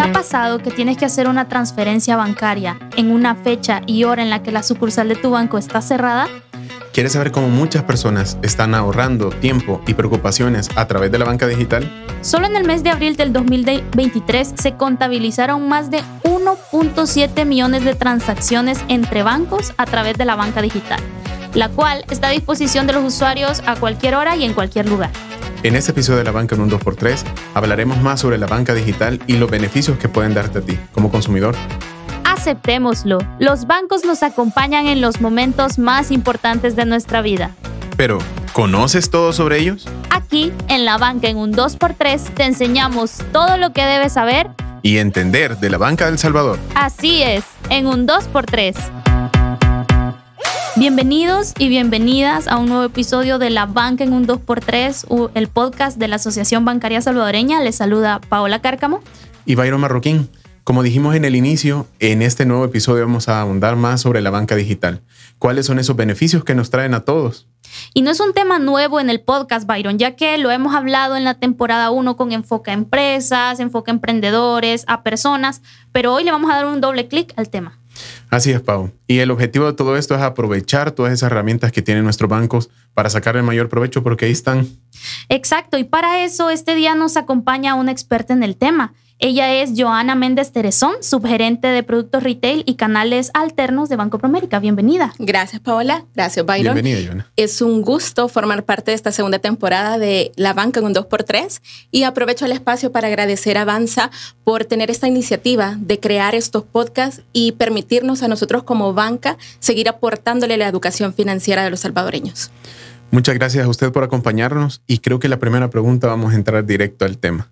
ha pasado que tienes que hacer una transferencia bancaria en una fecha y hora en la que la sucursal de tu banco está cerrada? ¿Quieres saber cómo muchas personas están ahorrando tiempo y preocupaciones a través de la banca digital? Solo en el mes de abril del 2023 se contabilizaron más de 1.7 millones de transacciones entre bancos a través de la banca digital, la cual está a disposición de los usuarios a cualquier hora y en cualquier lugar. En este episodio de La Banca en un 2x3 hablaremos más sobre la banca digital y los beneficios que pueden darte a ti como consumidor. Aceptémoslo, los bancos nos acompañan en los momentos más importantes de nuestra vida. Pero, ¿conoces todo sobre ellos? Aquí, en La Banca en un 2x3, te enseñamos todo lo que debes saber y entender de la banca del Salvador. Así es, en un 2x3. Bienvenidos y bienvenidas a un nuevo episodio de La Banca en un 2x3, el podcast de la Asociación Bancaria Salvadoreña. Les saluda Paola Cárcamo. Y Byron Marroquín. Como dijimos en el inicio, en este nuevo episodio vamos a ahondar más sobre la banca digital. ¿Cuáles son esos beneficios que nos traen a todos? Y no es un tema nuevo en el podcast, Byron, ya que lo hemos hablado en la temporada 1 con enfoque a empresas, enfoque a emprendedores, a personas, pero hoy le vamos a dar un doble clic al tema. Así es, Pau. Y el objetivo de todo esto es aprovechar todas esas herramientas que tienen nuestros bancos para sacar el mayor provecho porque ahí están. Exacto, y para eso este día nos acompaña una experta en el tema. Ella es Joana Méndez Terezón, subgerente de productos retail y canales alternos de Banco Promérica. Bienvenida. Gracias, Paola. Gracias, Byron. Bienvenida, Joana. Es un gusto formar parte de esta segunda temporada de La Banca en un 2x3 y aprovecho el espacio para agradecer a Avanza por tener esta iniciativa de crear estos podcasts y permitirnos a nosotros como banca seguir aportándole la educación financiera de los salvadoreños. Muchas gracias a usted por acompañarnos y creo que la primera pregunta vamos a entrar directo al tema.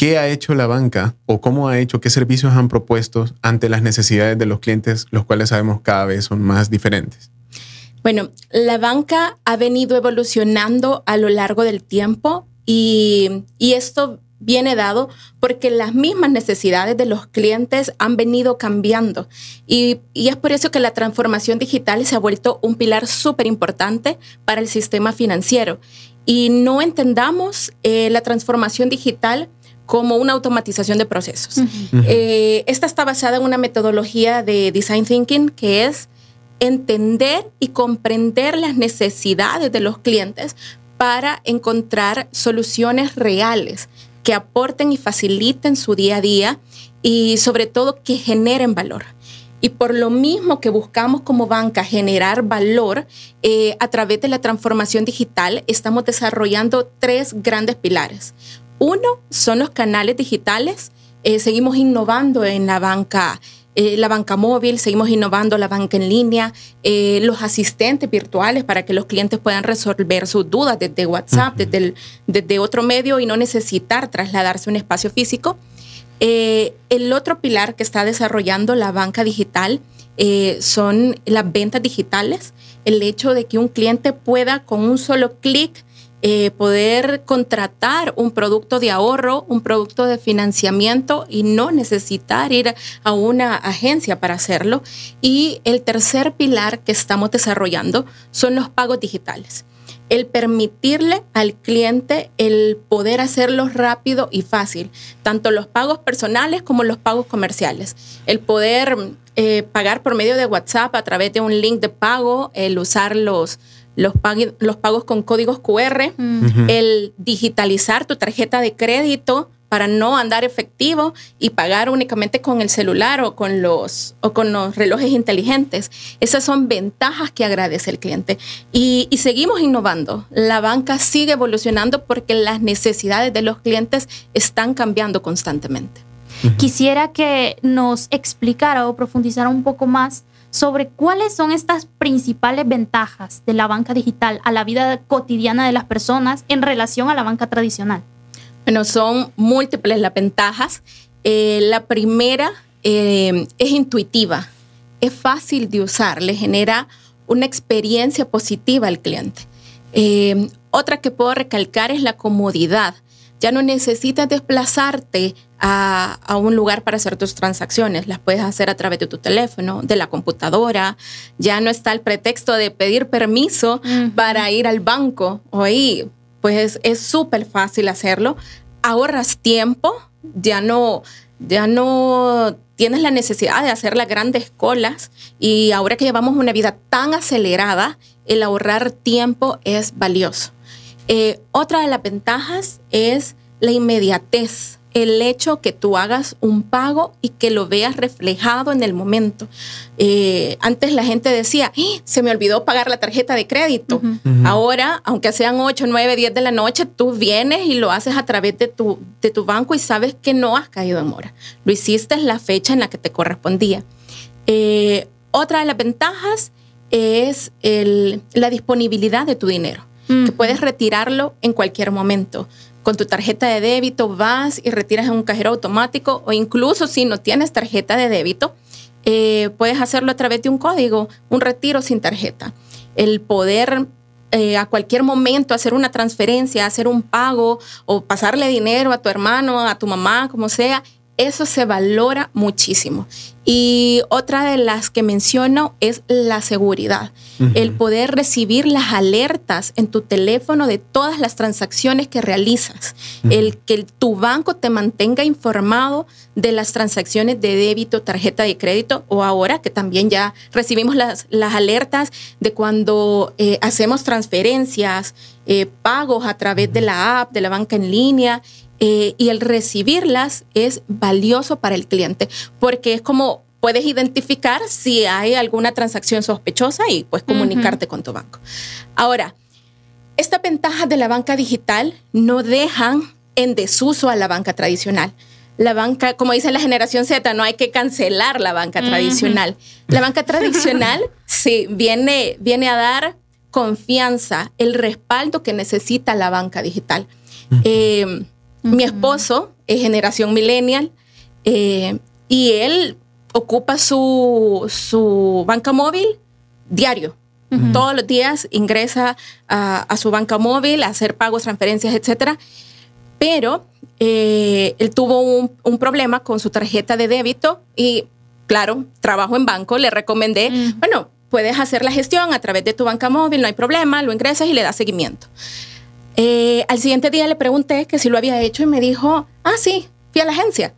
¿Qué ha hecho la banca o cómo ha hecho, qué servicios han propuesto ante las necesidades de los clientes, los cuales sabemos cada vez son más diferentes? Bueno, la banca ha venido evolucionando a lo largo del tiempo y, esto viene dado porque las mismas necesidades de los clientes han venido cambiando. Y, es por eso que la transformación digital se ha vuelto un pilar súper importante para el sistema financiero. Y no entendamos eh, la transformación digital como una automatización de procesos. Eh, esta está basada en una metodología de design thinking que es entender y comprender las necesidades de los clientes para encontrar soluciones reales que aporten y faciliten su día a día y sobre todo que generen valor. Y por lo mismo que buscamos como banca generar valor eh, a través de la transformación digital, estamos desarrollando tres grandes pilares. Uno son los canales digitales. Eh, seguimos innovando en la banca, eh, la banca móvil, seguimos innovando la banca en línea, eh, los asistentes virtuales para que los clientes puedan resolver sus dudas desde WhatsApp, desde, desde otro medio y no necesitar trasladarse a un espacio físico. el otro pilar que está desarrollando la banca digital son las ventas digitales, el hecho de que un cliente pueda con un solo clic eh, poder contratar un producto de ahorro, un producto de financiamiento y no necesitar ir a una agencia para hacerlo. Y el tercer pilar que estamos desarrollando son los pagos digitales. El permitirle al cliente el poder hacerlo rápido y fácil, tanto los pagos personales como los pagos comerciales. El poder eh, pagar por medio de WhatsApp a través de un link de pago, el usar los, los, los pagos con códigos QR, el digitalizar tu tarjeta de crédito para no andar efectivo y pagar únicamente con el celular o con los, o con los relojes inteligentes. Esas son ventajas que agradece el cliente. Y, y seguimos innovando. La banca sigue evolucionando porque las necesidades de los clientes están cambiando constantemente. Quisiera que nos explicara o profundizara un poco más sobre cuáles son estas principales ventajas de la banca digital a la vida cotidiana de las personas en relación a la banca tradicional. Bueno, son múltiples las ventajas. Eh, la primera eh, es intuitiva, es fácil de usar, le genera una experiencia positiva al cliente. Eh, otra que puedo recalcar es la comodidad. Ya no necesitas desplazarte a, un lugar para hacer tus transacciones. Las puedes hacer a través de tu teléfono, de la computadora. Ya no está el pretexto de pedir permiso para ir al banco o ahí. Pues es súper fácil hacerlo. Ahorras tiempo, ya no ya no tienes la necesidad de hacer las grandes colas y ahora que llevamos una vida tan acelerada, el ahorrar tiempo es valioso. Eh, otra de las ventajas es la inmediatez el hecho que tú hagas un pago y que lo veas reflejado en el momento. Eh, antes la gente decía, ¡Ah! se me olvidó pagar la tarjeta de crédito. Ahora, aunque sean 8, 9, 10 de la noche, tú vienes y lo haces a través de tu, de tu banco y sabes que no has caído en mora. Lo hiciste en la fecha en la que te correspondía. Eh, otra de las ventajas es la disponibilidad de tu dinero, que puedes retirarlo en cualquier momento con tu tarjeta de débito vas y retiras en un cajero automático o incluso si no tienes tarjeta de débito, eh, puedes hacerlo a través de un código, un retiro sin tarjeta. El poder eh, a cualquier momento hacer una transferencia, hacer un pago o pasarle dinero a tu hermano, a tu mamá, como sea, eso se valora muchísimo. Y otra de las que menciono es la seguridad, el poder recibir las alertas en tu teléfono de todas las transacciones que realizas, el que tu banco te mantenga informado de las transacciones de débito, tarjeta de crédito o ahora que también ya recibimos las, las alertas de cuando eh, hacemos transferencias, eh, pagos a través de la app, de la banca en línea eh, y el recibirlas es valioso para el cliente porque es como puedes identificar si hay alguna transacción sospechosa y puedes comunicarte con tu banco. Ahora, estas ventajas de la banca digital no dejan en desuso a la banca tradicional. La banca, como dice la generación Z, no hay que cancelar la banca tradicional. La banca tradicional sí viene, viene a dar confianza, el respaldo que necesita la banca digital. Mi esposo es generación millennial eh, y él ocupa su, su banca móvil diario. Todos los días ingresa a, su banca móvil a hacer pagos, transferencias, etc. Pero eh, él tuvo un, un, problema con su tarjeta de débito y, claro, trabajo en banco, le recomendé, bueno, puedes hacer la gestión a través de tu banca móvil, no hay problema, lo ingresas y le das seguimiento. Eh, al siguiente día le pregunté que si lo había hecho y me dijo, ah, sí, fui a la agencia.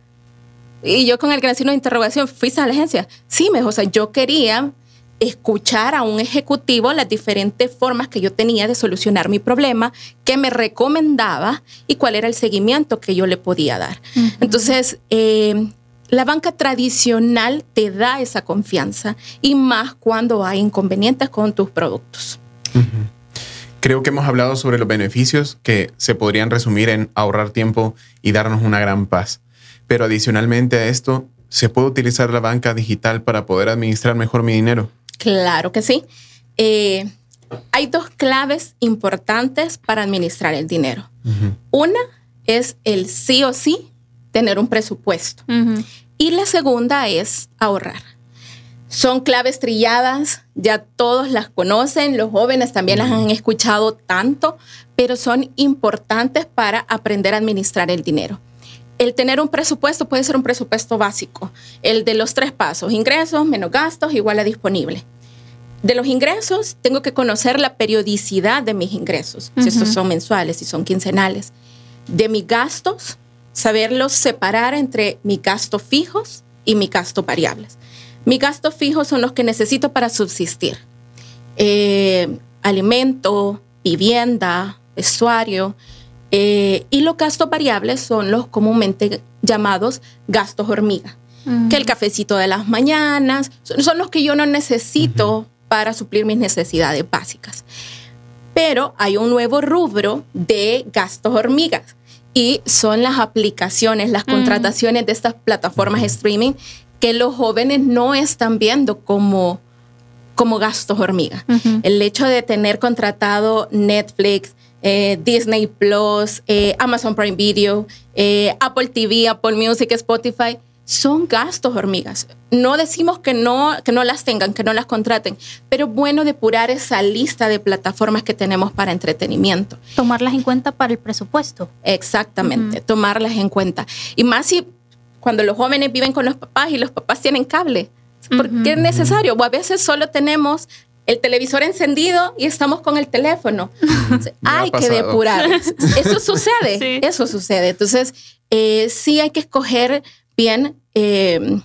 Y yo con el gran signo de interrogación, ¿fuiste a la agencia? Sí, me dijo, o sea, yo quería escuchar a un ejecutivo las diferentes formas que yo tenía de solucionar mi problema, qué me recomendaba y cuál era el seguimiento que yo le podía dar. Entonces, eh, la banca tradicional te da esa confianza y más cuando hay inconvenientes con tus productos. Creo que hemos hablado sobre los beneficios que se podrían resumir en ahorrar tiempo y darnos una gran paz. Pero adicionalmente a esto, ¿se puede utilizar la banca digital para poder administrar mejor mi dinero? Claro que sí. Eh, hay dos claves importantes para administrar el dinero. Una es el sí o sí tener un presupuesto. Y la segunda es ahorrar. Son claves trilladas, ya todos las conocen, los jóvenes también las han escuchado tanto, pero son importantes para aprender a administrar el dinero. El tener un presupuesto puede ser un presupuesto básico, el de los tres pasos, ingresos menos gastos igual a disponible. De los ingresos, tengo que conocer la periodicidad de mis ingresos, si estos son mensuales, si son quincenales. De mis gastos, saberlos separar entre mis gastos fijos y mis gastos variables. Mis gastos fijos son los que necesito para subsistir. Eh, alimento, vivienda, vestuario. Eh, y los gastos variables son los comúnmente llamados gastos hormiga, mm. que el cafecito de las mañanas, son, los que yo no necesito para suplir mis necesidades básicas. Pero hay un nuevo rubro de gastos hormigas y son las aplicaciones, las mm. contrataciones de estas plataformas de streaming que los jóvenes no están viendo como, como gastos hormiga. El hecho de tener contratado Netflix, eh, Disney Plus, eh, Amazon Prime Video, eh, Apple TV, Apple Music, Spotify, son gastos hormigas. No decimos que no, que no las tengan, que no las contraten, pero bueno depurar esa lista de plataformas que tenemos para entretenimiento. Tomarlas en cuenta para el presupuesto. Exactamente, tomarlas en cuenta. Y más si cuando los jóvenes viven con los papás y los papás tienen cable. Porque es necesario. O a veces solo tenemos el televisor encendido y estamos con el teléfono. hay que depurar. Eso sucede. Eso sucede. Entonces, eh, sí hay que escoger bien eh,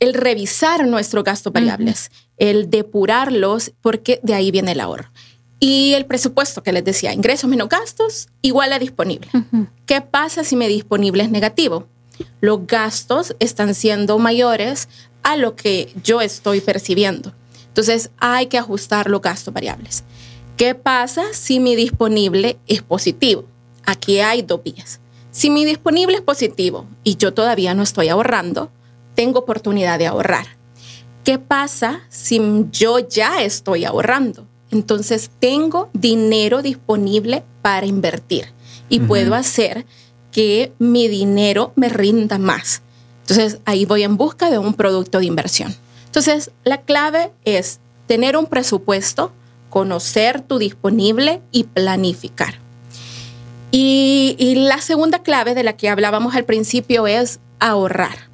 el revisar nuestros gastos variables, el depurarlos, porque de ahí viene el ahorro. Y el presupuesto que les decía, ingresos menos gastos, igual a disponible. ¿Qué pasa si mi disponible es negativo? Los gastos están siendo mayores a lo que yo estoy percibiendo. Entonces hay que ajustar los gastos variables. ¿Qué pasa si mi disponible es positivo? Aquí hay dos vías. Si mi disponible es positivo y yo todavía no estoy ahorrando, tengo oportunidad de ahorrar. ¿Qué pasa si yo ya estoy ahorrando? Entonces tengo dinero disponible para invertir y puedo hacer que mi dinero me rinda más. Entonces ahí voy en busca de un producto de inversión. Entonces la clave es tener un presupuesto, conocer tu disponible y planificar. Y, la segunda clave de la que hablábamos al principio es ahorrar.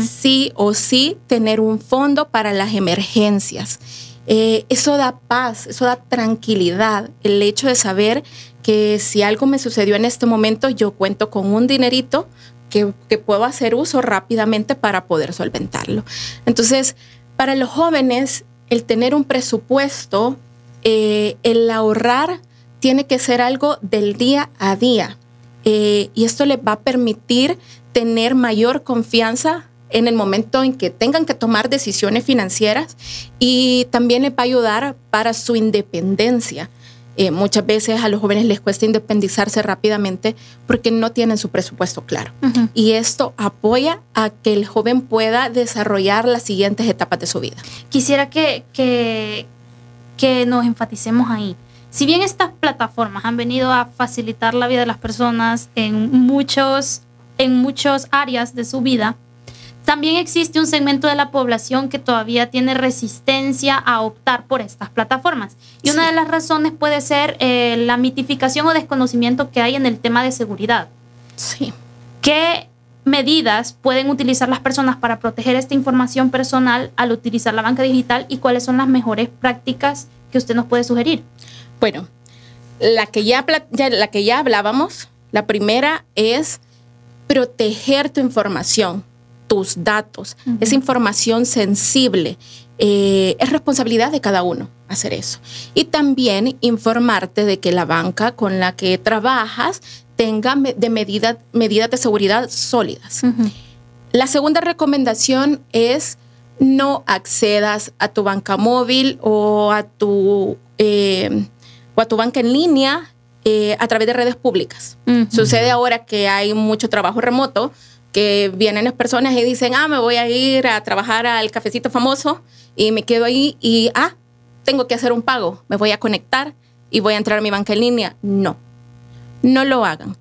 Sí o sí tener un fondo para las emergencias. Eh, eso da paz, eso da tranquilidad, el hecho de saber que si algo me sucedió en este momento, yo cuento con un dinerito que, puedo hacer uso rápidamente para poder solventarlo. Entonces, para los jóvenes, el tener un presupuesto, eh, el ahorrar, tiene que ser algo del día a día. Eh, y esto les va a permitir tener mayor confianza en el momento en que tengan que tomar decisiones financieras y también les va a ayudar para su independencia. Eh, muchas veces a los jóvenes les cuesta independizarse rápidamente porque no tienen su presupuesto claro. Y esto apoya a que el joven pueda desarrollar las siguientes etapas de su vida. Quisiera que, que, que nos enfaticemos ahí si bien estas plataformas han venido a facilitar la vida de las personas en muchos, en muchas áreas de su vida, también existe un segmento de la población que todavía tiene resistencia a optar por estas plataformas. Y una de las razones puede ser eh, la mitificación o desconocimiento que hay en el tema de seguridad. Sí. ¿Qué medidas pueden utilizar las personas para proteger esta información personal al utilizar la banca digital y cuáles son las mejores prácticas que usted nos puede sugerir? Bueno, la que ya, la que ya hablábamos, la primera es proteger tu información, tus datos, esa información sensible. Eh, es responsabilidad de cada uno hacer eso. Y también informarte de que la banca con la que trabajas tenga de medidas de seguridad sólidas. La segunda recomendación es no accedas a tu banca móvil o a tu eh, o a tu banca en línea eh, a través de redes públicas. Sucede ahora que hay mucho trabajo remoto, que vienen las personas y dicen, ah, me voy a ir a trabajar al cafecito famoso y me quedo ahí y, ah, tengo que hacer un pago, me voy a conectar y voy a entrar a mi banca en línea. No, no lo hagan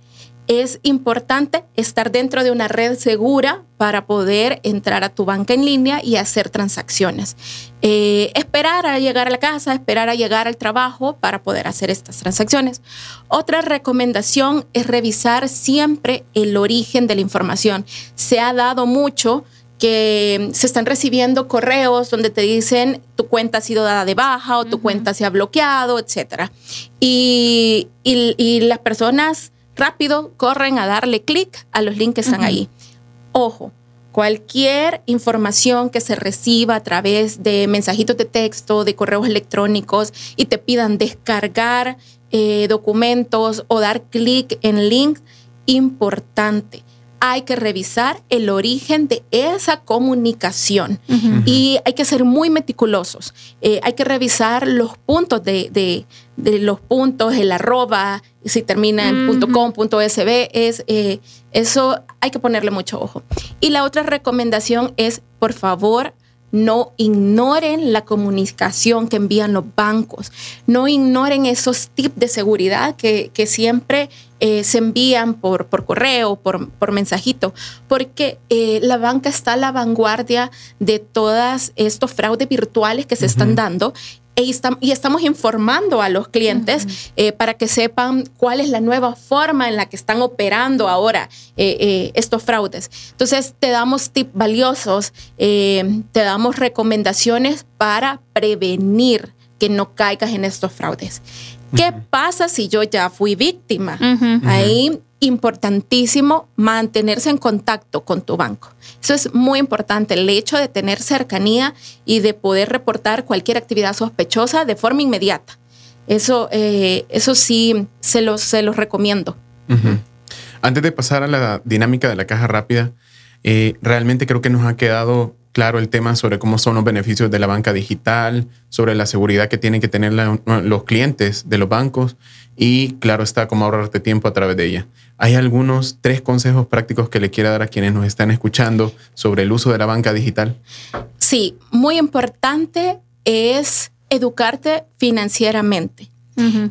es importante estar dentro de una red segura para poder entrar a tu banca en línea y hacer transacciones. Eh, esperar a llegar a la casa, esperar a llegar al trabajo para poder hacer estas transacciones. Otra recomendación es revisar siempre el origen de la información. Se ha dado mucho que se están recibiendo correos donde te dicen tu cuenta ha sido dada de baja o tu cuenta se ha bloqueado, etc. y, y las personas rápido corren a darle clic a los links que están ahí. Ojo, cualquier información que se reciba a través de mensajitos de texto, de correos electrónicos y te pidan descargar eh, documentos o dar clic en link, importante hay que revisar el origen de esa comunicación y hay que ser muy meticulosos. Eh, hay que revisar los puntos de, los puntos, el arroba, si termina en .com, .sb, es, eh, eso hay que ponerle mucho ojo. Y la otra recomendación es, por favor, no ignoren la comunicación que envían los bancos. No ignoren esos tips de seguridad que, siempre eh, se envían por, por correo, por, por mensajito, porque eh, la banca está a la vanguardia de todos estos fraudes virtuales que se están dando y estamos informando a los clientes eh, para que sepan cuál es la nueva forma en la que están operando ahora eh, eh, estos fraudes. Entonces, te damos tips valiosos, te damos recomendaciones para prevenir que no caigas en estos fraudes. ¿Qué pasa si yo ya fui víctima? Ahí importantísimo mantenerse en contacto con tu banco. Eso es muy importante, el hecho de tener cercanía y de poder reportar cualquier actividad sospechosa de forma inmediata. Eso, eh, eso sí, se los, se los recomiendo. Antes de pasar a la dinámica de la caja rápida, eh, realmente creo que nos ha quedado claro el tema sobre cómo son los beneficios de la banca digital, sobre la seguridad que tienen que tener los clientes de los bancos y claro está cómo ahorrarte tiempo a través de ella. Hay algunos tres consejos prácticos que le quiera dar a quienes nos están escuchando sobre el uso de la banca digital. Sí, muy importante es educarte financieramente.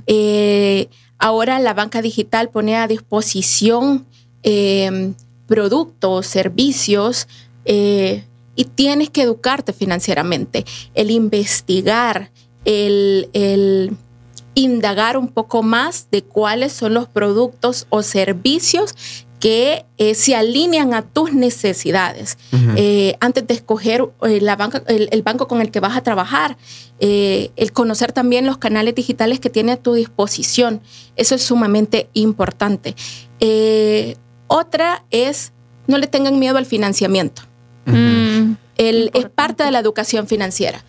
Eh, ahora la banca digital pone a disposición eh, productos, servicios eh, y tienes que educarte financieramente, el investigar, el, indagar un poco más de cuáles son los productos o servicios que eh, se alinean a tus necesidades. Eh, antes de escoger eh, la banca, el, banco con el que vas a trabajar, el conocer también los canales digitales que tiene a tu disposición, eso es sumamente importante. otra es, no le tengan miedo al financiamiento. Mm, es parte de la educación financiera.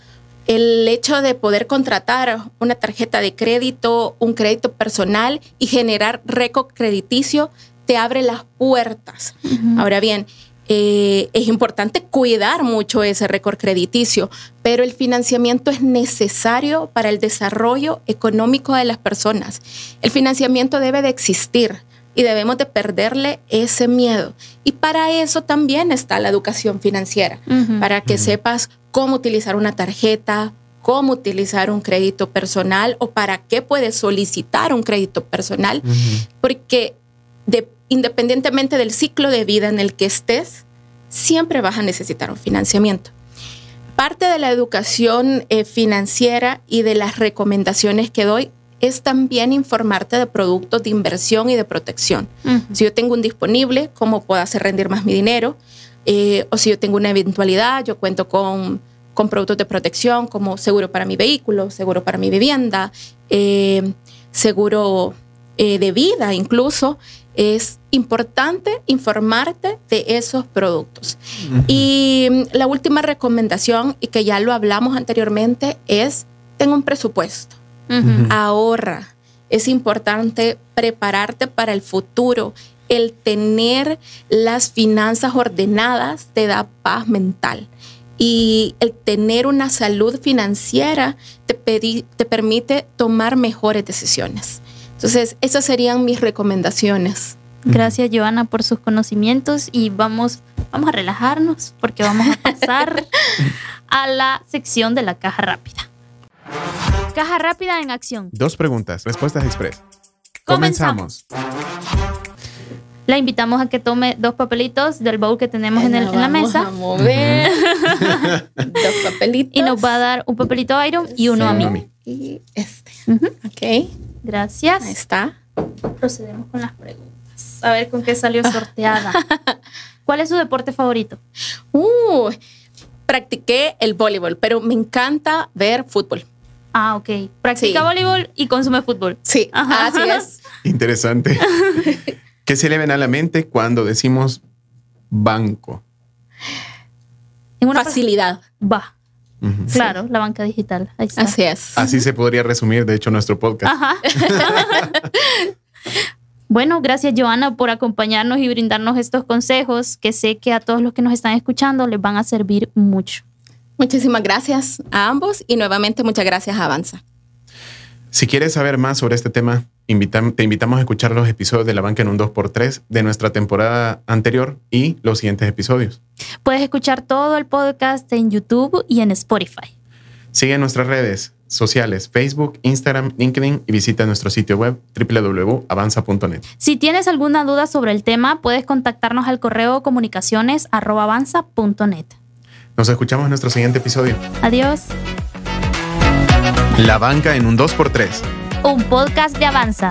El hecho de poder contratar una tarjeta de crédito, un crédito personal y generar récord crediticio te abre las puertas. Ahora bien, eh, es importante cuidar mucho ese récord crediticio, pero el financiamiento es necesario para el desarrollo económico de las personas. El financiamiento debe de existir y debemos de perderle ese miedo. Y para eso también está la educación financiera, para que sepas cómo utilizar una tarjeta, cómo utilizar un crédito personal o para qué puedes solicitar un crédito personal, porque independientemente del ciclo de vida en el que estés, siempre vas a necesitar un financiamiento. Parte de la educación eh, financiera y de las recomendaciones que doy es también informarte de productos de inversión y de protección. Si yo tengo un disponible, cómo puedo hacer rendir más mi dinero, eh, o si yo tengo una eventualidad, yo cuento con, con, productos de protección como seguro para mi vehículo, seguro para mi vivienda, eh, seguro eh, de vida incluso. Es importante informarte de esos productos. Y mm, la última recomendación, y que ya lo hablamos anteriormente, es tengo un presupuesto ahorra. Es importante prepararte para el futuro. El tener las finanzas ordenadas te da paz mental. Y el tener una salud financiera te, te permite tomar mejores decisiones. Entonces, esas serían mis recomendaciones. Gracias, Joana, por sus conocimientos y vamos, vamos a relajarnos porque vamos a pasar a la sección de la caja rápida. Caja rápida en acción. Dos preguntas, respuestas express. Comenzamos. La invitamos a que tome dos papelitos del bowl que tenemos en, la mesa. A mover. dos papelitos. Y nos va a dar un papelito a Iron y uno a mí. Y este. Ok. Gracias. Ahí está. Procedemos con las preguntas. A ver con qué salió sorteada. ¿Cuál es su deporte favorito? Uh, practiqué el voleibol, pero me encanta ver fútbol. Ah, ok. Practica voleibol y consume fútbol. Sí, así es. Interesante. ¿Qué se le ven a la mente cuando decimos banco? En una facilidad. Va. Claro, la banca digital. Así es. Así se podría resumir, de hecho, nuestro podcast. Ajá. bueno, gracias Joana por acompañarnos y brindarnos estos consejos que sé que a todos los que nos están escuchando les van a servir mucho. Muchísimas gracias a ambos y nuevamente muchas gracias a Avanza. Si quieres saber más sobre este tema, te invitamos a escuchar los episodios de La Banca en un 2x3 de nuestra temporada anterior y los siguientes episodios. Puedes escuchar todo el podcast en YouTube y en Spotify. Sigue nuestras redes sociales, Facebook, Instagram, LinkedIn y visita nuestro sitio web www.avanza.net. Si tienes alguna duda sobre el tema, puedes contactarnos al correo comunicaciones.avanza.net. Nos escuchamos en nuestro siguiente episodio. Adiós. La banca en un 2x3. Un podcast de Avanza.